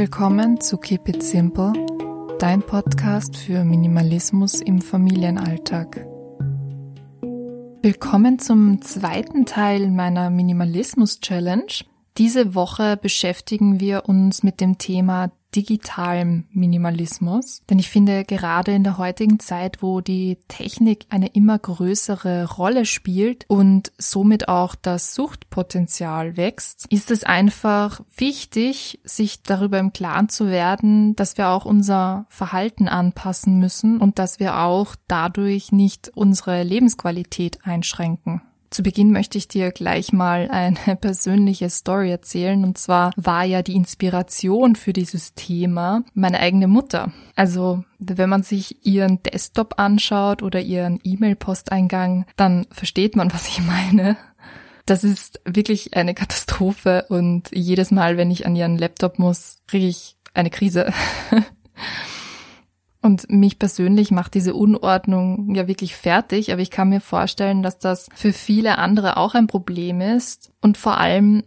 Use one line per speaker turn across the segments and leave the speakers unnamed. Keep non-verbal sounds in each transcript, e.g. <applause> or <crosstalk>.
willkommen zu Keep It Simple, dein Podcast für Minimalismus im Familienalltag. Willkommen zum zweiten Teil meiner Minimalismus Challenge. Diese Woche beschäftigen wir uns mit dem Thema digitalem Minimalismus. Denn ich finde, gerade in der heutigen Zeit, wo die Technik eine immer größere Rolle spielt und somit auch das Suchtpotenzial wächst, ist es einfach wichtig, sich darüber im Klaren zu werden, dass wir auch unser Verhalten anpassen müssen und dass wir auch dadurch nicht unsere Lebensqualität einschränken. Zu Beginn möchte ich dir gleich mal eine <laughs> persönliche Story erzählen. Und zwar war ja die Inspiration für dieses Thema meine eigene Mutter. Also wenn man sich ihren Desktop anschaut oder ihren E-Mail-Posteingang, dann versteht man, <laughs> was ich meine. Das ist wirklich eine Katastrophe und jedes Mal, wenn ich an ihren Laptop muss, kriege ich eine Krise. <laughs> Und mich persönlich macht diese Unordnung ja wirklich fertig, aber ich kann mir vorstellen, dass das für viele andere auch ein Problem ist und vor allem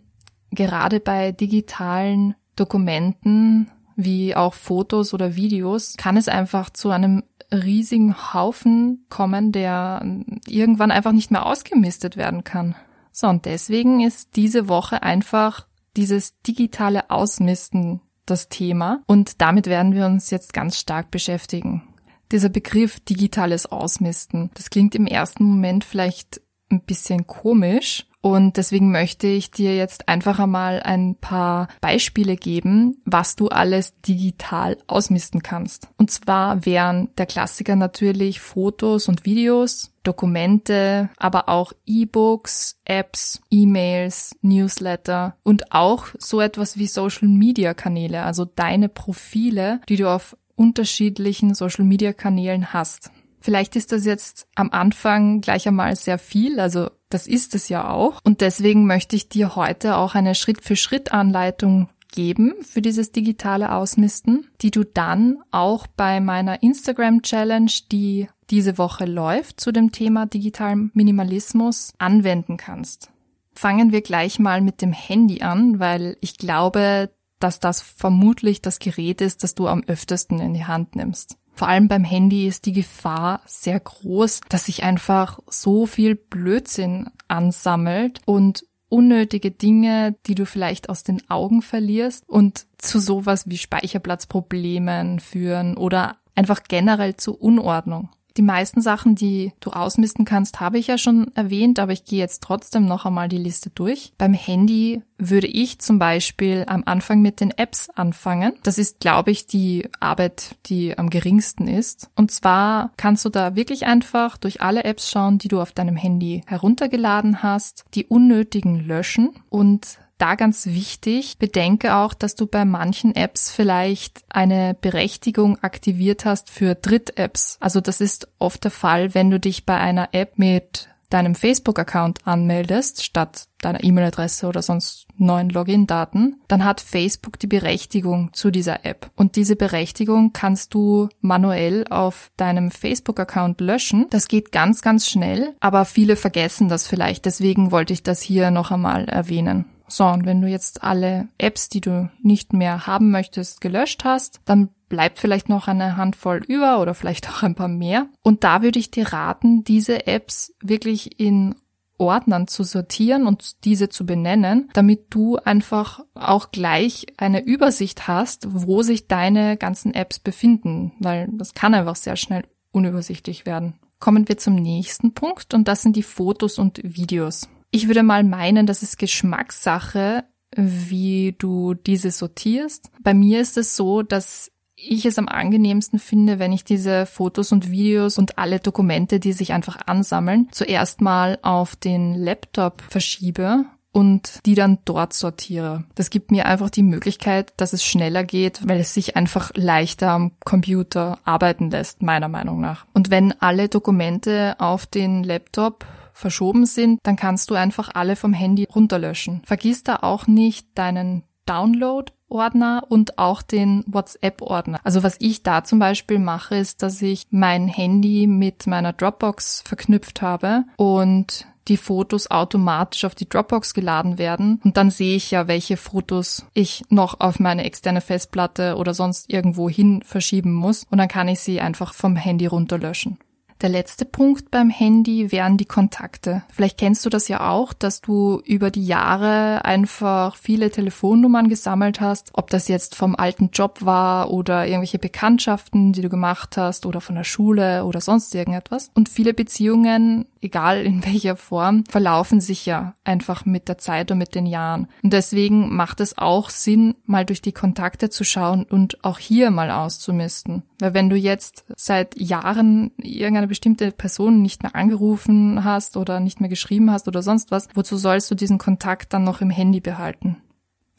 gerade bei digitalen Dokumenten wie auch Fotos oder Videos kann es einfach zu einem riesigen Haufen kommen, der irgendwann einfach nicht mehr ausgemistet werden kann. So, und deswegen ist diese Woche einfach dieses digitale Ausmisten das Thema und damit werden wir uns jetzt ganz stark beschäftigen. Dieser Begriff digitales Ausmisten, das klingt im ersten Moment vielleicht ein bisschen komisch und deswegen möchte ich dir jetzt einfach einmal ein paar Beispiele geben, was du alles digital ausmisten kannst. Und zwar wären der Klassiker natürlich Fotos und Videos, Dokumente, aber auch E-Books, Apps, E-Mails, Newsletter und auch so etwas wie Social-Media-Kanäle, also deine Profile, die du auf unterschiedlichen Social-Media-Kanälen hast. Vielleicht ist das jetzt am Anfang gleich einmal sehr viel, also das ist es ja auch. Und deswegen möchte ich dir heute auch eine Schritt-für-Schritt-Anleitung geben für dieses digitale Ausmisten, die du dann auch bei meiner Instagram-Challenge, die diese Woche läuft, zu dem Thema digitalem Minimalismus anwenden kannst. Fangen wir gleich mal mit dem Handy an, weil ich glaube, dass das vermutlich das Gerät ist, das du am öftesten in die Hand nimmst. Vor allem beim Handy ist die Gefahr sehr groß, dass sich einfach so viel Blödsinn ansammelt und unnötige Dinge, die du vielleicht aus den Augen verlierst und zu sowas wie Speicherplatzproblemen führen oder einfach generell zu Unordnung. Die meisten Sachen, die du ausmisten kannst, habe ich ja schon erwähnt, aber ich gehe jetzt trotzdem noch einmal die Liste durch. Beim Handy würde ich zum Beispiel am Anfang mit den Apps anfangen. Das ist, glaube ich, die Arbeit, die am geringsten ist. Und zwar kannst du da wirklich einfach durch alle Apps schauen, die du auf deinem Handy heruntergeladen hast, die unnötigen löschen und da ganz wichtig, bedenke auch, dass du bei manchen Apps vielleicht eine Berechtigung aktiviert hast für Dritt-Apps. Also das ist oft der Fall, wenn du dich bei einer App mit deinem Facebook-Account anmeldest, statt deiner E-Mail-Adresse oder sonst neuen Login-Daten, dann hat Facebook die Berechtigung zu dieser App. Und diese Berechtigung kannst du manuell auf deinem Facebook-Account löschen. Das geht ganz, ganz schnell, aber viele vergessen das vielleicht. Deswegen wollte ich das hier noch einmal erwähnen. So, und wenn du jetzt alle Apps, die du nicht mehr haben möchtest, gelöscht hast, dann bleibt vielleicht noch eine Handvoll über oder vielleicht auch ein paar mehr. Und da würde ich dir raten, diese Apps wirklich in Ordnern zu sortieren und diese zu benennen, damit du einfach auch gleich eine Übersicht hast, wo sich deine ganzen Apps befinden, weil das kann einfach sehr schnell unübersichtlich werden. Kommen wir zum nächsten Punkt und das sind die Fotos und Videos. Ich würde mal meinen, das ist Geschmackssache, wie du diese sortierst. Bei mir ist es so, dass ich es am angenehmsten finde, wenn ich diese Fotos und Videos und alle Dokumente, die sich einfach ansammeln, zuerst mal auf den Laptop verschiebe und die dann dort sortiere. Das gibt mir einfach die Möglichkeit, dass es schneller geht, weil es sich einfach leichter am Computer arbeiten lässt, meiner Meinung nach. Und wenn alle Dokumente auf den Laptop verschoben sind, dann kannst du einfach alle vom Handy runterlöschen. Vergiss da auch nicht deinen Download Ordner und auch den WhatsApp-Ordner. Also was ich da zum Beispiel mache, ist, dass ich mein Handy mit meiner Dropbox verknüpft habe und die Fotos automatisch auf die Dropbox geladen werden und dann sehe ich ja, welche Fotos ich noch auf meine externe Festplatte oder sonst irgendwo hin verschieben muss und dann kann ich sie einfach vom Handy runterlöschen. Der letzte Punkt beim Handy wären die Kontakte. Vielleicht kennst du das ja auch, dass du über die Jahre einfach viele Telefonnummern gesammelt hast, ob das jetzt vom alten Job war oder irgendwelche Bekanntschaften, die du gemacht hast oder von der Schule oder sonst irgendetwas. Und viele Beziehungen, egal in <laughs> welcher Form, verlaufen sich ja einfach mit der Zeit und mit den Jahren. Und deswegen macht es auch Sinn, mal durch die Kontakte zu schauen und auch hier mal auszumisten. Weil wenn du jetzt seit Jahren irgendeine bestimmte Person nicht mehr angerufen hast oder nicht mehr geschrieben hast oder sonst was, wozu sollst du diesen Kontakt dann noch im Handy behalten?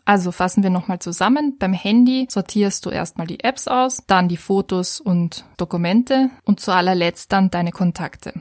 Also fassen wir nochmal zusammen. Beim Handy sortierst du erstmal die Apps aus, dann die Fotos und Dokumente und zu allerletzt dann deine Kontakte.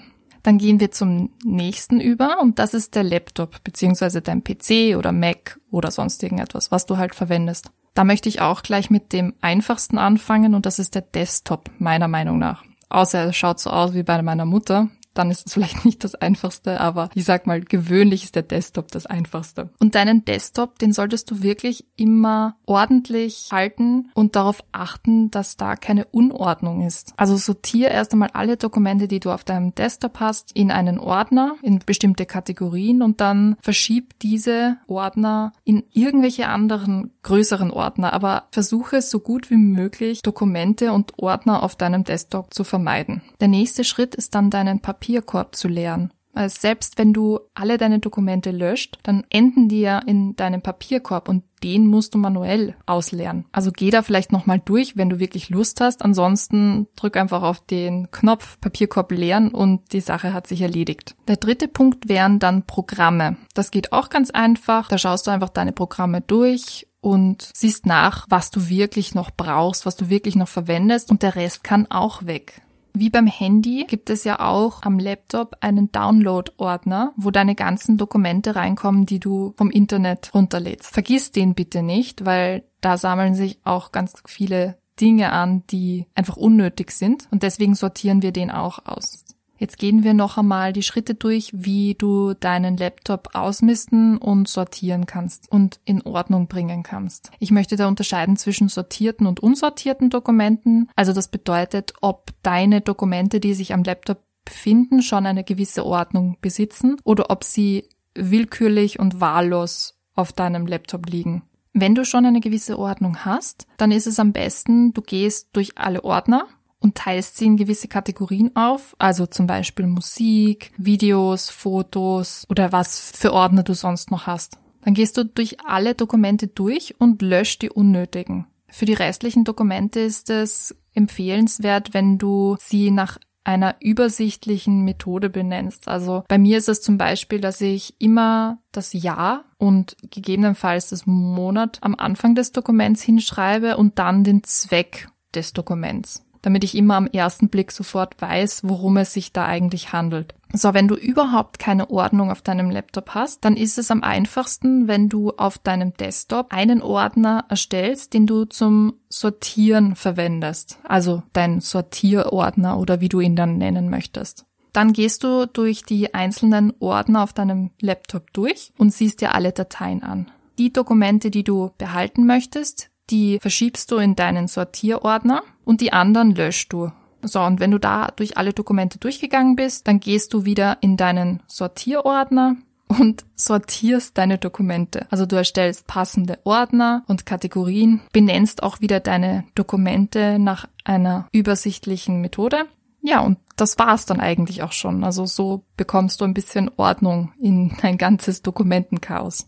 Dann gehen wir zum nächsten über und das ist der Laptop beziehungsweise dein PC oder Mac oder sonst irgendetwas, was du halt verwendest. Da möchte ich auch gleich mit dem einfachsten anfangen und das ist der Desktop meiner Meinung nach. Außer er schaut so aus wie bei meiner Mutter dann ist es vielleicht nicht das einfachste, aber ich sag mal, gewöhnlich ist der Desktop das einfachste. Und deinen Desktop, den solltest du wirklich immer ordentlich halten und darauf achten, dass da keine Unordnung ist. Also sortiere erst einmal alle Dokumente, die du auf deinem Desktop hast, in einen Ordner, in bestimmte Kategorien und dann verschieb diese Ordner in irgendwelche anderen größeren Ordner, aber versuche so gut wie möglich Dokumente und Ordner auf deinem Desktop zu vermeiden. Der nächste Schritt ist dann deinen Papier Papierkorb zu leeren. Also selbst wenn du alle deine Dokumente löscht, dann enden die ja in deinem Papierkorb und den musst du manuell ausleeren. Also geh da vielleicht nochmal durch, wenn du wirklich Lust hast. Ansonsten drück einfach auf den Knopf Papierkorb leeren und die Sache hat sich erledigt. Der dritte Punkt wären dann Programme. Das geht auch ganz einfach. Da schaust du einfach deine Programme durch und siehst nach, was du wirklich noch brauchst, was du wirklich noch verwendest und der Rest kann auch weg. Wie beim Handy gibt es ja auch am Laptop einen Download-Ordner, wo deine ganzen Dokumente reinkommen, die du vom Internet runterlädst. Vergiss den bitte nicht, weil da sammeln sich auch ganz viele Dinge an, die einfach unnötig sind und deswegen sortieren wir den auch aus. Jetzt gehen wir noch einmal die Schritte durch, wie du deinen Laptop ausmisten und sortieren kannst und in Ordnung bringen kannst. Ich möchte da unterscheiden zwischen sortierten und unsortierten Dokumenten. Also das bedeutet, ob deine Dokumente, die sich am Laptop befinden, schon eine gewisse Ordnung besitzen oder ob sie willkürlich und wahllos auf deinem Laptop liegen. Wenn du schon eine gewisse Ordnung hast, dann ist es am besten, du gehst durch alle Ordner und teilst sie in gewisse Kategorien auf, also zum Beispiel Musik, Videos, Fotos oder was für Ordner du sonst noch hast. Dann gehst du durch alle Dokumente durch und löscht die unnötigen. Für die restlichen Dokumente ist es empfehlenswert, wenn du sie nach einer übersichtlichen Methode benennst. Also bei mir ist es zum Beispiel, dass ich immer das Jahr und gegebenenfalls das Monat am Anfang des Dokuments hinschreibe und dann den Zweck des Dokuments damit ich immer am ersten Blick sofort weiß, worum es sich da eigentlich handelt. So, wenn du überhaupt keine Ordnung auf deinem Laptop hast, dann ist es am einfachsten, wenn du auf deinem Desktop einen Ordner erstellst, den du zum Sortieren verwendest. Also dein Sortierordner oder wie du ihn dann nennen möchtest. Dann gehst du durch die einzelnen Ordner auf deinem Laptop durch und siehst dir alle Dateien an. Die Dokumente, die du behalten möchtest, die verschiebst du in deinen Sortierordner und die anderen löscht du. So, und wenn du da durch alle Dokumente durchgegangen bist, dann gehst du wieder in deinen Sortierordner und <laughs> sortierst deine Dokumente. Also du erstellst passende Ordner und Kategorien, benennst auch wieder deine Dokumente nach einer übersichtlichen Methode. Ja, und das war's dann eigentlich auch schon. Also so bekommst du ein bisschen Ordnung in dein ganzes Dokumentenchaos.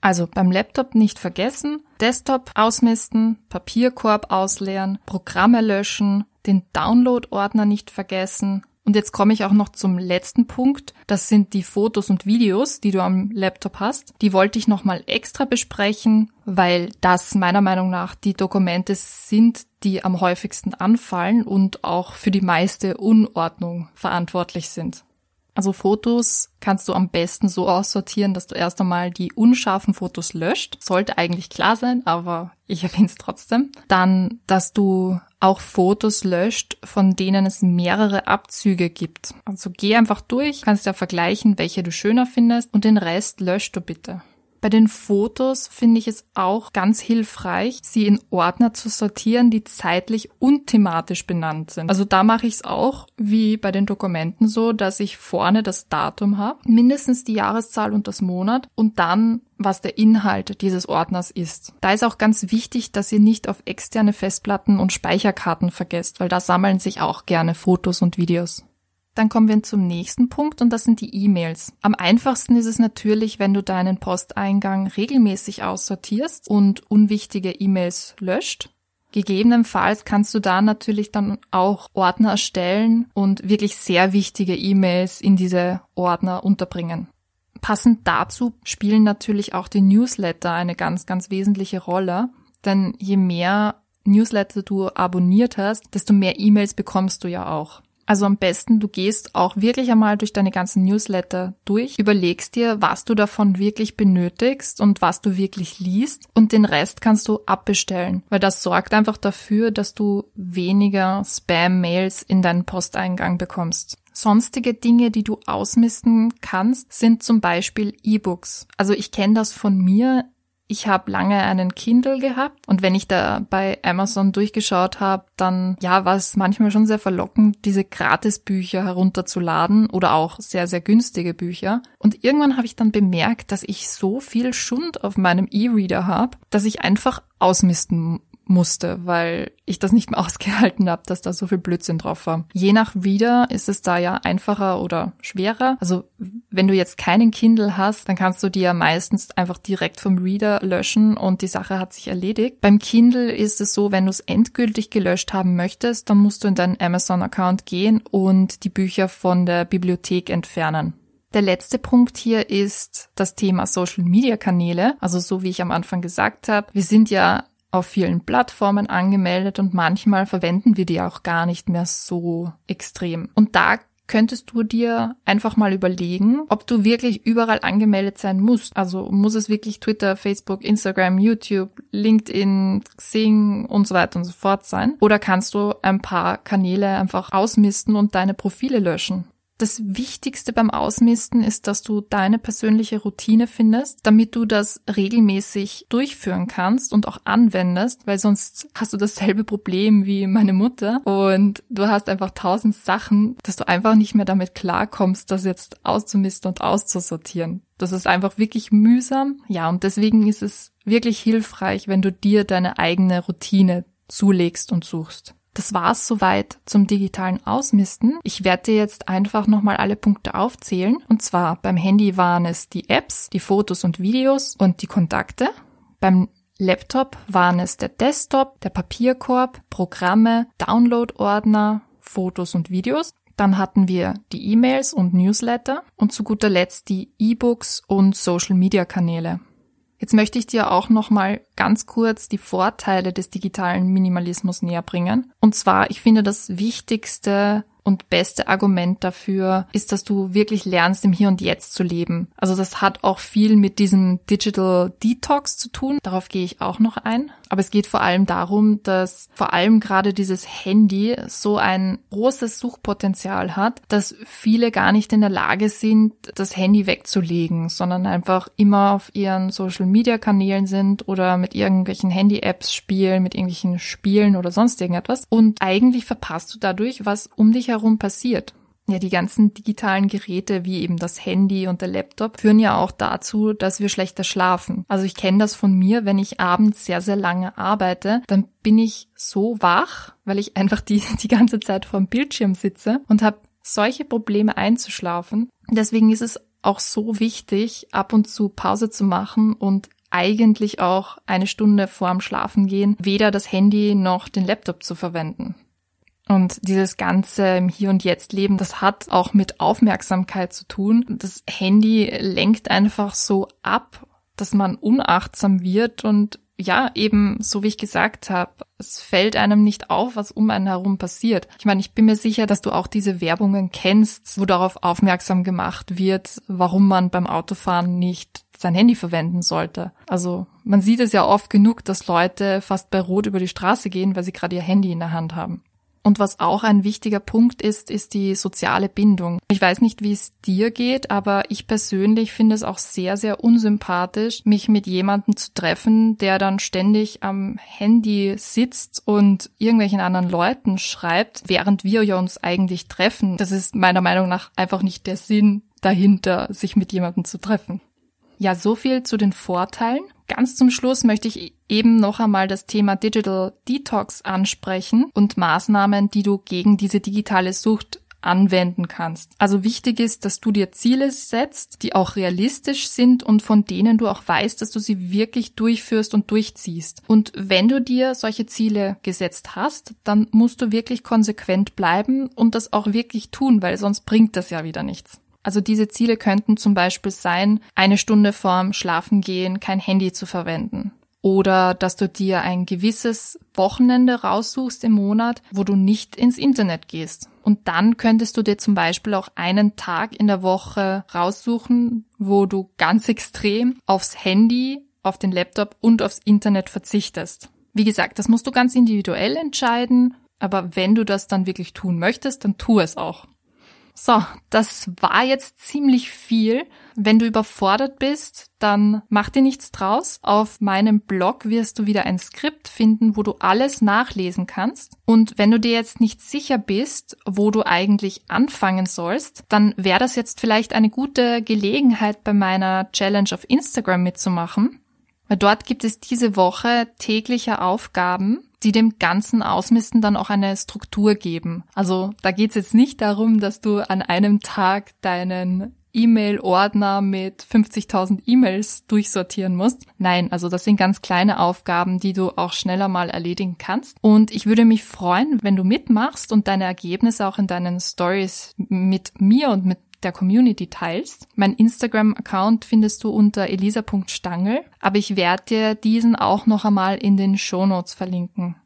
Also beim Laptop nicht vergessen, Desktop ausmisten, Papierkorb ausleeren, Programme löschen, den Download-Ordner nicht vergessen. Und jetzt komme ich auch noch zum letzten Punkt. Das sind die Fotos und Videos, die du am Laptop hast. Die wollte ich nochmal extra besprechen, weil das meiner Meinung nach die Dokumente sind, die am häufigsten anfallen und auch für die meiste Unordnung verantwortlich sind. Also Fotos kannst du am besten so aussortieren, dass du erst einmal die unscharfen Fotos löscht. Sollte eigentlich klar sein, aber ich erwähne es trotzdem. Dann, dass du auch Fotos löscht, von denen es mehrere Abzüge gibt. Also geh einfach durch, kannst ja vergleichen, welche du schöner findest und den Rest löscht du bitte. Bei den Fotos finde ich es auch ganz hilfreich, sie in Ordner zu sortieren, die zeitlich und thematisch benannt sind. Also da mache ich es auch wie bei den Dokumenten so, dass ich vorne das Datum habe, mindestens die Jahreszahl und das Monat und dann was der Inhalt dieses Ordners ist. Da ist auch ganz wichtig, dass ihr nicht auf externe Festplatten und Speicherkarten vergesst, weil da sammeln sich auch gerne Fotos und Videos. Dann kommen wir zum nächsten Punkt und das sind die E-Mails. Am einfachsten ist es natürlich, wenn du deinen Posteingang regelmäßig aussortierst und unwichtige E-Mails löscht. Gegebenenfalls kannst du da natürlich dann auch Ordner erstellen und wirklich sehr wichtige E-Mails in diese Ordner unterbringen. Passend dazu spielen natürlich auch die Newsletter eine ganz, ganz wesentliche Rolle, denn je mehr Newsletter du abonniert hast, desto mehr E-Mails bekommst du ja auch. Also am besten, du gehst auch wirklich einmal durch deine ganzen Newsletter durch, überlegst dir, was du davon wirklich benötigst und was du wirklich liest und den Rest kannst du abbestellen, weil das sorgt einfach dafür, dass du weniger Spam-Mails in deinen Posteingang bekommst. Sonstige Dinge, die du ausmisten kannst, sind zum Beispiel E-Books. Also ich kenne das von mir ich habe lange einen Kindle gehabt und wenn ich da bei Amazon durchgeschaut habe, dann ja, war es manchmal schon sehr verlockend, diese Gratisbücher herunterzuladen oder auch sehr, sehr günstige Bücher. Und irgendwann habe ich dann bemerkt, dass ich so viel Schund auf meinem E-Reader habe, dass ich einfach ausmisten musste, weil ich das nicht mehr <laughs> ausgehalten habe, dass da so viel Blödsinn drauf war. Je nach Reader ist es da ja einfacher oder schwerer. Also wenn du jetzt keinen Kindle hast, dann kannst du die ja meistens einfach direkt vom Reader löschen und die Sache hat sich erledigt. Beim Kindle ist es so, wenn du es endgültig gelöscht haben möchtest, dann musst du in deinen Amazon-Account gehen und die Bücher von der Bibliothek entfernen. Der letzte Punkt hier ist das Thema Social Media Kanäle. Also so wie ich am Anfang gesagt habe, wir sind ja auf vielen Plattformen angemeldet und manchmal verwenden wir die auch gar nicht mehr so extrem. Und da könntest du dir einfach mal überlegen, ob du wirklich überall angemeldet sein musst. Also muss es wirklich Twitter, Facebook, Instagram, YouTube, LinkedIn, Xing und so weiter und so fort sein? Oder kannst du ein paar Kanäle einfach ausmisten und deine Profile löschen? Das Wichtigste beim Ausmisten ist, dass du deine persönliche Routine findest, damit du das regelmäßig durchführen kannst und auch anwendest, weil sonst hast du dasselbe Problem wie meine Mutter und du hast einfach tausend Sachen, dass du einfach nicht mehr damit klarkommst, das jetzt auszumisten und auszusortieren. Das ist einfach wirklich mühsam. Ja, und deswegen ist es wirklich hilfreich, wenn du dir deine eigene Routine zulegst und suchst. Das war's soweit zum digitalen Ausmisten. Ich werde dir jetzt einfach nochmal alle Punkte aufzählen. Und zwar beim Handy waren es die Apps, die Fotos und Videos und die Kontakte. Beim Laptop waren es der Desktop, der Papierkorb, Programme, Download-Ordner, Fotos und Videos. Dann hatten wir die E-Mails und Newsletter und zu guter Letzt die E-Books und Social-Media-Kanäle. Jetzt möchte ich dir auch noch mal ganz kurz die Vorteile des digitalen Minimalismus näher bringen. Und zwar, ich finde das Wichtigste und beste Argument dafür ist, dass du wirklich lernst, im Hier und Jetzt zu leben. Also das hat auch viel mit diesem Digital Detox zu tun. Darauf gehe ich auch noch ein. Aber es geht vor allem darum, dass vor allem gerade dieses Handy so ein großes Suchpotenzial hat, dass viele gar nicht in der Lage sind, das Handy wegzulegen, sondern einfach immer auf ihren Social-Media-Kanälen sind oder mit irgendwelchen Handy-Apps spielen, mit irgendwelchen Spielen oder sonst irgendetwas. Und eigentlich verpasst du dadurch, was um dich herum passiert. Ja, die ganzen digitalen Geräte wie eben das Handy und der Laptop führen ja auch dazu, dass wir schlechter schlafen. Also ich kenne das von mir, wenn ich abends sehr, sehr lange arbeite, dann bin ich so wach, weil ich einfach die, <laughs> die ganze Zeit vorm Bildschirm sitze und habe solche Probleme einzuschlafen. Deswegen ist es auch so wichtig, ab und zu Pause zu machen und eigentlich auch eine Stunde vorm Schlafengehen weder das Handy noch den Laptop zu verwenden. Und dieses ganze Hier und Jetzt Leben, das hat auch mit Aufmerksamkeit zu tun. Das Handy lenkt einfach so ab, dass man unachtsam wird und ja, eben, so wie ich gesagt habe, es fällt einem nicht auf, was um einen herum passiert. Ich meine, ich bin mir sicher, dass du auch diese Werbungen kennst, wo darauf aufmerksam gemacht wird, warum man beim Autofahren nicht sein Handy verwenden sollte. Also man sieht es ja oft genug, dass Leute fast bei Rot über die Straße gehen, weil sie gerade ihr Handy in der Hand haben. Und was auch ein wichtiger Punkt ist, ist die soziale Bindung. Ich weiß nicht, wie es dir geht, aber ich persönlich finde es auch sehr, sehr unsympathisch, mich mit jemandem zu treffen, der dann ständig am Handy sitzt und irgendwelchen anderen Leuten schreibt, während wir uns eigentlich treffen. Das ist meiner Meinung nach einfach nicht der Sinn dahinter, sich mit jemandem zu treffen. Ja, so viel zu den Vorteilen. Ganz zum Schluss möchte ich eben noch einmal das Thema Digital Detox ansprechen und Maßnahmen, die du gegen diese digitale Sucht anwenden kannst. Also wichtig ist, dass du dir Ziele setzt, die auch realistisch sind und von denen du auch weißt, dass du sie wirklich durchführst und durchziehst. Und wenn du dir solche Ziele gesetzt hast, dann musst du wirklich konsequent bleiben und das auch wirklich tun, weil sonst bringt das ja wieder nichts. Also diese Ziele könnten zum Beispiel sein, eine Stunde vorm Schlafengehen kein Handy zu verwenden. Oder dass du dir ein gewisses Wochenende raussuchst im Monat, wo du nicht ins Internet gehst. Und dann könntest du dir zum Beispiel auch einen Tag in der Woche raussuchen, wo du ganz extrem aufs Handy, auf den Laptop und aufs Internet verzichtest. Wie gesagt, das musst du ganz individuell entscheiden, aber wenn du das dann wirklich tun möchtest, dann tu es auch. So, das war jetzt ziemlich viel. Wenn du überfordert bist, dann mach dir nichts draus. Auf meinem Blog wirst du wieder ein Skript finden, wo du alles nachlesen kannst. Und wenn du dir jetzt nicht sicher bist, wo du eigentlich anfangen sollst, dann wäre das jetzt vielleicht eine gute Gelegenheit, bei meiner Challenge auf Instagram mitzumachen. Weil dort gibt es diese Woche tägliche Aufgaben, die dem ganzen Ausmisten dann auch eine Struktur geben. Also da geht es jetzt nicht darum, dass du an einem Tag deinen E-Mail-Ordner mit 50.000 E-Mails durchsortieren musst. Nein, also das sind ganz kleine Aufgaben, die du auch schneller mal erledigen kannst. Und ich würde mich freuen, wenn du mitmachst und deine Ergebnisse auch in deinen Stories mit mir und mit der Community teilst. Mein Instagram-Account findest du unter elisa.stangel, aber ich werde dir diesen auch noch einmal in den Shownotes verlinken.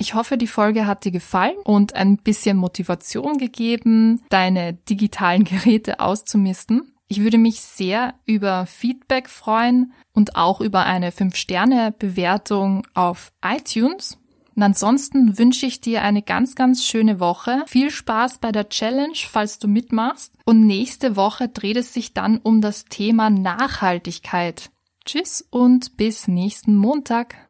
Ich hoffe, die Folge hat dir gefallen und ein bisschen Motivation gegeben, deine digitalen Geräte auszumisten. Ich würde mich sehr über Feedback freuen und auch über eine 5-Sterne-Bewertung auf iTunes. Und ansonsten wünsche ich dir eine ganz, ganz schöne Woche. Viel Spaß bei der Challenge, falls du mitmachst. Und nächste Woche dreht es sich dann um das Thema Nachhaltigkeit. Tschüss und bis nächsten Montag.